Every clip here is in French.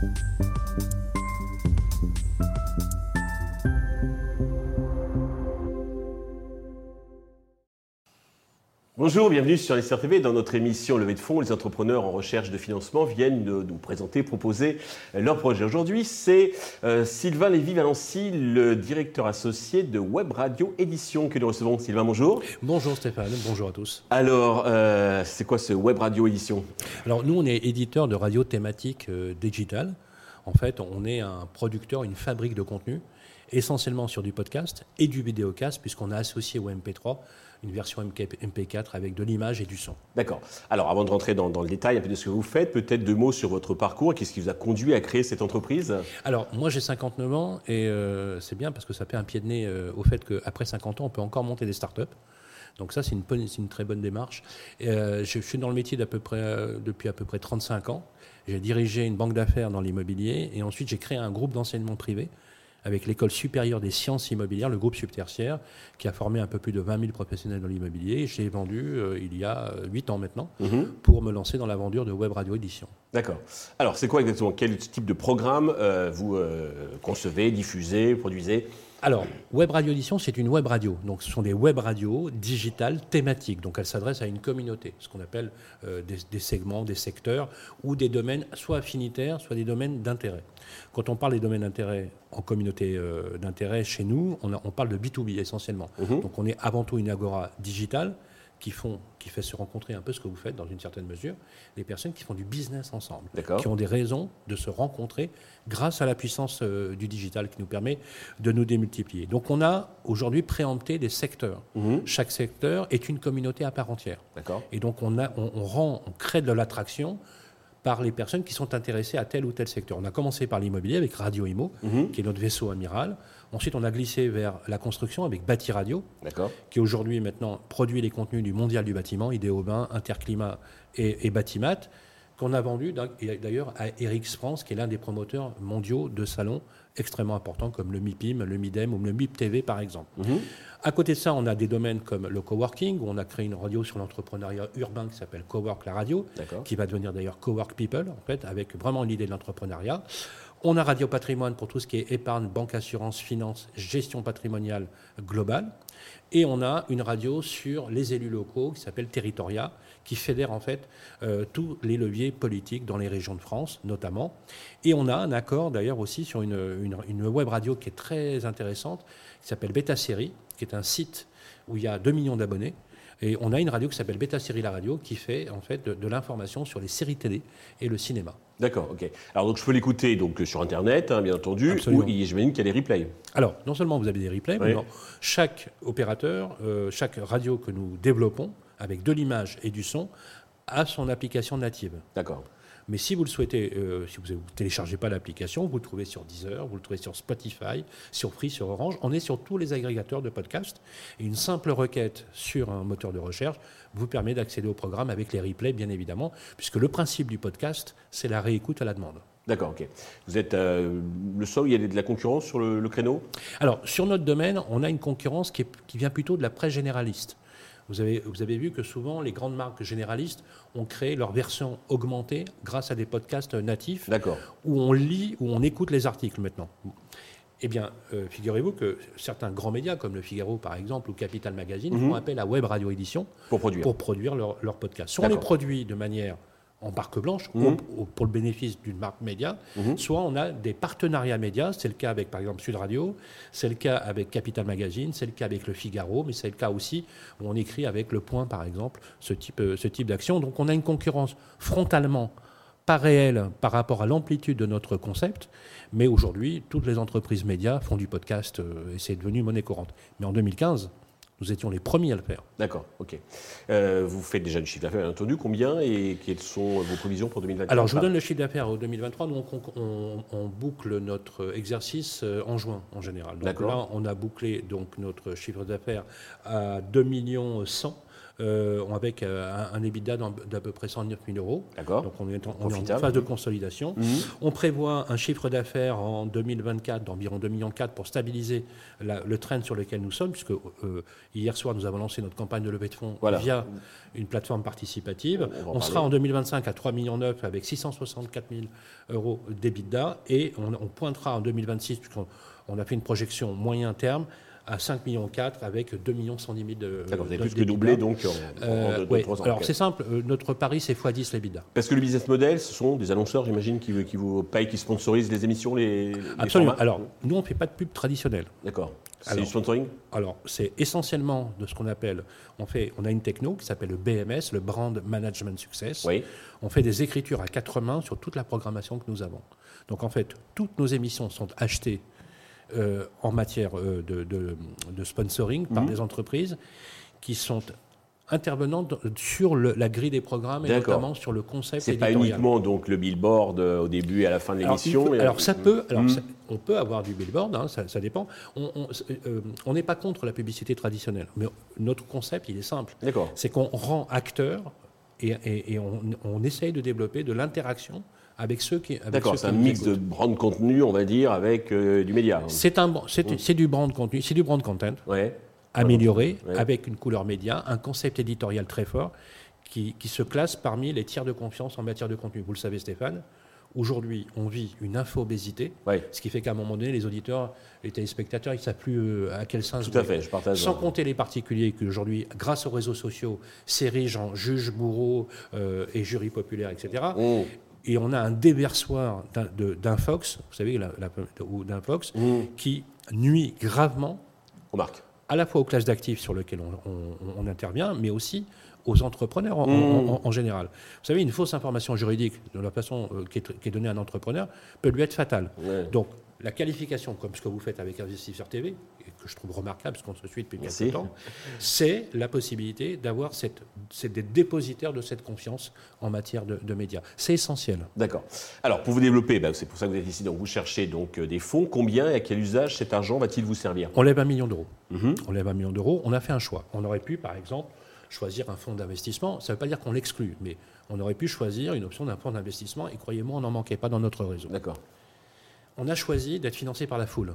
Thank you. Bonjour, bienvenue sur TV. Dans notre émission Levée de fonds, les entrepreneurs en recherche de financement viennent de nous présenter, proposer leur projet. Aujourd'hui, c'est euh, Sylvain Lévy-Valency, le directeur associé de Web Radio Édition que nous recevons. Sylvain, bonjour. Bonjour Stéphane, bonjour à tous. Alors, euh, c'est quoi ce Web Radio Édition? Alors, nous, on est éditeur de radio thématique euh, digital. En fait, on est un producteur, une fabrique de contenu, essentiellement sur du podcast et du vidéocast, puisqu'on a associé au MP3 une version MP4 avec de l'image et du son. D'accord. Alors avant de rentrer dans, le détail un peu de ce que vous faites, peut-être deux mots sur votre parcours. Qu'est-ce qui vous a conduit à créer cette entreprise? Alors moi j'ai 59 ans et euh, c'est bien parce que ça fait un pied de nez euh, au fait qu'après 50 ans on peut encore monter des startups. Donc ça, c'est une, une, très bonne démarche. Euh, je, suis dans le métier peu près, depuis à peu près 35 ans. J'ai dirigé une banque d'affaires dans l'immobilier et ensuite j'ai créé un groupe d'enseignement privé avec l'École supérieure des sciences immobilières, le groupe subtertiaire, qui a formé un peu plus de 20 000 professionnels dans l'immobilier. J'ai vendu euh, il y a 8 ans maintenant mhm. pour me lancer dans l'aventure de Web Radio Édition. D'accord. Alors, c'est quoi exactement? Quel type de programme euh, vous euh, concevez, diffusez, produisez? Alors, Web Radio Édition, c'est une web radio. Donc, ce sont des web radios digitales thématiques. Donc, elles s'adressent à une communauté, ce qu'on appelle euh, des, segments, des secteurs ou des domaines soit affinitaires, soit des domaines d'intérêt. Quand on parle des domaines d'intérêt en communauté euh, d'intérêt chez nous, on, on, parle de B2B essentiellement. Mhm. Donc, on est avant tout une agora digitale qui, font, qui fait se rencontrer un peu ce que vous faites dans une certaine mesure, les personnes qui font du business ensemble, qui ont des raisons de se rencontrer grâce à la puissance euh, du digital qui nous permet de nous démultiplier. Donc on a aujourd'hui préempté des secteurs. Mhm. Chaque secteur est une communauté à part entière. Et donc on, a, on, rend, on crée de l'attraction par les personnes qui sont intéressées à tel ou tel secteur. On a commencé par l'immobilier avec Radio Imo, mhm. qui est notre vaisseau amiral. Ensuite, on a glissé vers la construction avec Bâti Radio, qui aujourd'hui maintenant produit les contenus du Mondial du bâtiment, Idéobain, Interclimat et, et Batimat, qu'on a vendu d'ailleurs à Erix France, qui est l'un des promoteurs mondiaux de salons extrêmement importants comme le MIPIM, le MIDEM ou le MIP TV par exemple. Mhm. À côté de ça, on a des domaines comme le coworking, où on a créé une radio sur l'entrepreneuriat urbain qui s'appelle Cowork la radio, qui va devenir d'ailleurs Cowork People, en fait, avec vraiment l'idée de l'entrepreneuriat. On a Radio Patrimoine pour tout ce qui est épargne, banque, assurance, finance, gestion patrimoniale globale. Et on a une radio sur les élus locaux qui s'appelle Territoria, qui fédère en fait euh, tous les leviers politiques dans les régions de France, notamment. Et on a un accord d'ailleurs aussi sur une, une, web radio qui est très intéressante, qui s'appelle Beta Série, qui est un site où il y a 2 millions d'abonnés et on a une radio qui s'appelle Beta Série La Radio qui fait en fait de, l'information sur les séries télé et le cinéma. D'accord, ok. Alors donc je peux l'écouter donc sur internet, hein, bien entendu, ou j'imagine qu'il y a des replays. Alors non seulement vous avez des replays, mais chaque opérateur, euh, chaque radio que nous développons avec de l'image et du son a son application native. D'accord. Mais si vous le souhaitez, euh, si vous ne téléchargez pas l'application, vous le trouvez sur Deezer, vous le trouvez sur Spotify, sur Free, sur Orange. On est sur tous les agrégateurs de podcasts. Et une simple requête sur un moteur de recherche vous permet d'accéder au programme avec les replays, bien évidemment, puisque le principe du podcast, c'est la réécoute à la demande. D'accord, ok. Vous êtes euh, le seul, il y a de la concurrence sur le, créneau? Alors, sur notre domaine, on a une concurrence qui, qui vient plutôt de la presse généraliste. Vous avez, vous avez vu que souvent, les grandes marques généralistes ont créé leur version augmentée grâce à des podcasts natifs où on lit, où on écoute les articles maintenant. Eh bien, euh, figurez-vous que certains grands médias, comme Le Figaro par exemple, ou Capital Magazine, mhm. font appel à Web Radio Édition pour produire, pour produire leurs leur podcasts. Soit on les produit de manière en barque blanche mhm. pour le bénéfice d'une marque média, mhm. soit on a des partenariats médias, c'est le cas avec par exemple Sud Radio, c'est le cas avec Capital Magazine, c'est le cas avec Le Figaro, mais c'est le cas aussi où on écrit avec Le Point par exemple, ce type, euh, ce type d'action. Donc on a une concurrence frontalement pas réelle par rapport à l'amplitude de notre concept, mais aujourd'hui toutes les entreprises médias font du podcast euh, et c'est devenu monnaie courante. Mais en 2015, nous étions les premiers à le faire. D'accord, ok. Euh, vous faites déjà du chiffre d'affaires, bien entendu. Combien et quelles sont vos prévisions pour 2023 Alors, je vous donne le chiffre d'affaires au 2023. Nous, on, boucle notre exercice euh, en juin, en général. Donc là, on a bouclé donc, notre chiffre d'affaires à 2 millions 100 euh, avec euh, un, un EBITDA d'à peu près 109 000 euros. D'accord. Donc on est en, on est en Profitable. phase de consolidation. Mhm. On prévoit un chiffre d'affaires en 2024 d'environ 2,4 millions pour stabiliser la- le trend sur lequel nous sommes, puisque euh, hier soir nous avons lancé notre campagne de levée de fonds Voilà. via une plateforme participative. On sera en 2025 à 3,9 millions avec 664 000 euros d'EBITDA et on, on pointera en 2026, puisqu'on on a fait une projection moyen terme, à 5,4 millions avec 2 110 000 de D'accord, vous avez plus que doublé donc en, en Euh, deux- deux, ouais. trois ans. Alors c'est simple, euh, notre pari c'est x10 l'EBITDA. Parce que le business model, ce sont des annonceurs, j'imagine, qui, vous- qui vous payent, qui sponsorisent les émissions, les, les Absolument. Alors, nous, on ne fait pas de pub traditionnelle. D'accord. C'est du sponsoring Alors, c'est essentiellement de ce qu'on appelle, on, fait, on a une techno qui s'appelle le BMS, le Brand Management Success. Oui. On fait des écritures à quatre mains sur toute la programmation que nous avons. Donc, en fait, toutes nos émissions sont achetées euh, en matière euh, de, de- de sponsoring par Mhm. des entreprises qui sont intervenantes sur le- la grille des programmes et notamment sur le concept C'est pas uniquement donc le billboard euh, au début et à la fin de l'émission. alors, ça peut, alors Mhm. ça- on peut avoir du billboard, hein, ça, ça dépend. On euh, n'est pas contre la publicité traditionnelle, mais notre concept, il est simple. D'accord. C'est qu'on rend acteur et, et- et on, on essaye de développer de l'interaction avec ceux qui. avec D'accord, c'est un mix de brand contenu, on va dire, avec euh, du média. C'est un, c'est, c'est du brand contenu, c'est du brand content Ouais. amélioré Ouais. avec une couleur média, un concept éditorial très fort qui, qui se classe parmi les tiers de confiance en matière de contenu. Vous le savez, Stéphane. Aujourd'hui, on vit une infobésité, Ouais. ce qui fait qu'à un moment donné, les auditeurs, les téléspectateurs, ils ne savent plus euh, à quel sens. Tout à fait, je partage. Sans compter les particuliers qui aujourd'hui, grâce aux réseaux sociaux, s'érigent en juges, bourreaux euh, et jurys populaires, etc. Mmh. Et on a un déversoir d'un- d'infox, vous savez, la, la- ou d'infox, Mmh. qui nuit gravement On marque. À la fois aux classes d'actifs sur lesquelles on, on- on intervient, mais aussi aux entrepreneurs en, Mmh. en- en général. Vous savez, une fausse information juridique de la façon euh, qui, est, qui est donnée à un entrepreneur peut lui être fatale. Ouais. Donc, la qualification, comme ce que vous faites avec Investisseur TV, et que je trouve remarquable, parce qu'on se suit depuis quelques temps, c'est la possibilité d'avoir cette, des dépositaires de cette confiance en matière de, de médias. C'est essentiel. D'accord. Alors, pour vous développer, bah, c'est pour ça que vous êtes ici, donc vous cherchez donc euh, des fonds. Combien et à quel usage cet argent va-t-il vous servir? On lève un million d'euros. Mhm. On lève un million d'euros. On a fait un choix. On aurait pu, par exemple, choisir un fonds d'investissement. Ça ne veut pas dire qu'on l'exclut, mais on aurait pu choisir une option d'un fonds d'investissement. Et croyez-moi, on n'en manquait pas dans notre réseau. D'accord. On a choisi d'être financé par la foule.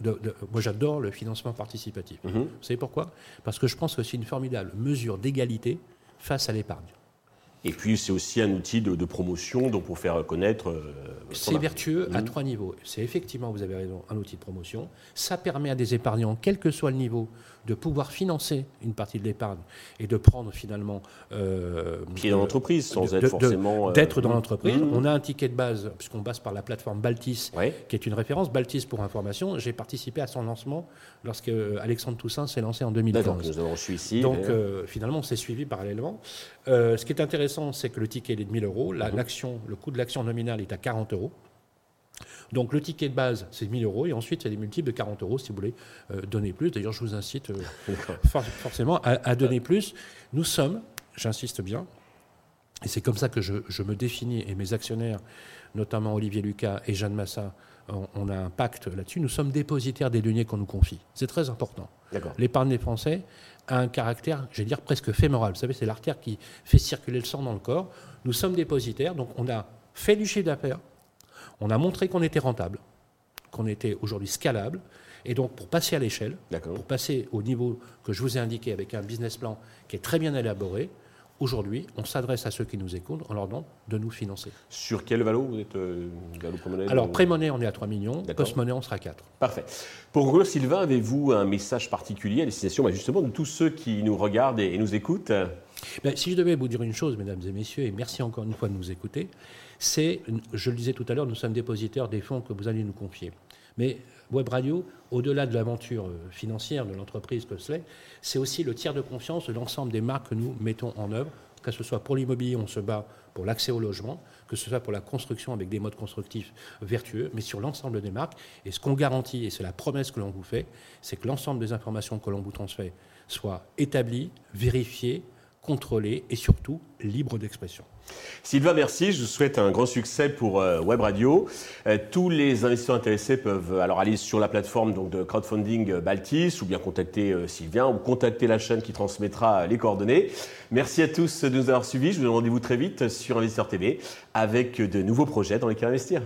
De- de- moi, j'adore le financement participatif. Mhm. Vous savez pourquoi? Parce que je pense que c'est une formidable mesure d'égalité face à l'épargne. Et puis, c'est aussi un outil de, de promotion donc pour faire connaître. euh, C'est vertueux à Mhm. trois niveaux. C'est effectivement, vous avez raison, un outil de promotion. Ça permet à des épargnants, quel que soit le niveau, de pouvoir financer une partie de l'épargne et de prendre finalement. euh, Pied dans l'entreprise, sans de- être de- forcément. euh, D'être dans l'entreprise. Mhm. On a un ticket de base, puisqu'on passe par la plateforme Baltis, Ouais. qui est une référence. Baltis, pour information, j'ai participé à son lancement lorsque euh, Alexandre Toussaint s'est lancé en D'accord, 2015. que nous avons ici. Donc euh, finalement, on s'est suivi parallèlement. Ce qui est intéressant, c'est que le ticket il est de 1000 euros. Mhm. l'action, le coût de l'action nominale est à 40 euros. Donc le ticket de base, c'est 1000 euros. Et ensuite, il y a des multiples de 40 euros si vous voulez euh, donner plus. D'ailleurs, je vous incite euh, for- forcément à, à donner plus. Nous sommes, j'insiste bien, et c'est comme ça que je, je me définis, et mes actionnaires, notamment Olivier Lucas et Jeanne Massa, on, on a un pacte là-dessus. Nous sommes dépositaires des deniers qu'on nous confie. C'est très important. L'épargne des Français a un caractère, je vais dire, presque fémoral. Vous savez, c'est l'artère qui fait circuler le sang dans le corps. Nous sommes dépositaires, donc on a fait du chiffre d'affaires, on a montré qu'on était rentable, qu'on était aujourd'hui scalable, et donc pour passer à l'échelle, pour passer au niveau que je vous ai indiqué avec un business plan qui est très bien élaboré, aujourd'hui, on s'adresse à ceux qui nous écoutent en leur demandant de nous financer. Sur quel valo vous êtes euh, valo Alors, pré-monnaie, on est à 3 millions, post-monnaie, on sera à 4. Parfait. Pour conclure, Sylvain, avez-vous un message particulier à destination bah, justement de tous ceux qui nous regardent et, et nous écoutent? Ben, si je devais vous dire une chose, mesdames et messieurs, et merci encore une fois de nous écouter, c'est, je le disais tout à l'heure, nous sommes dépositaires des fonds que vous allez nous confier. Mais Web Radio, au-delà de l'aventure euh, financière de l'entreprise que c'est, c'est aussi le tiers de confiance de l'ensemble des marques que nous mettons en œuvre, que ce soit pour l'immobilier, on se bat pour l'accès au logement, que ce soit pour la construction avec des modes constructifs vertueux, mais sur l'ensemble des marques. Et ce qu'on garantit, et c'est la promesse que l'on vous fait, c'est que l'ensemble des informations que l'on vous transmet soient établies, vérifiées, contrôlées et surtout libres d'expression. Sylvain, merci. Je vous souhaite un grand succès pour euh, Web Radio. Euh, tous les investisseurs intéressés peuvent alors aller sur la plateforme donc, de crowdfunding Baltis ou bien contacter Sylvain ou contacter la chaîne qui transmettra les coordonnées. Merci à tous de nous avoir suivis. Je vous donne rendez-vous très vite sur Investisseur TV avec de nouveaux projets dans lesquels investir.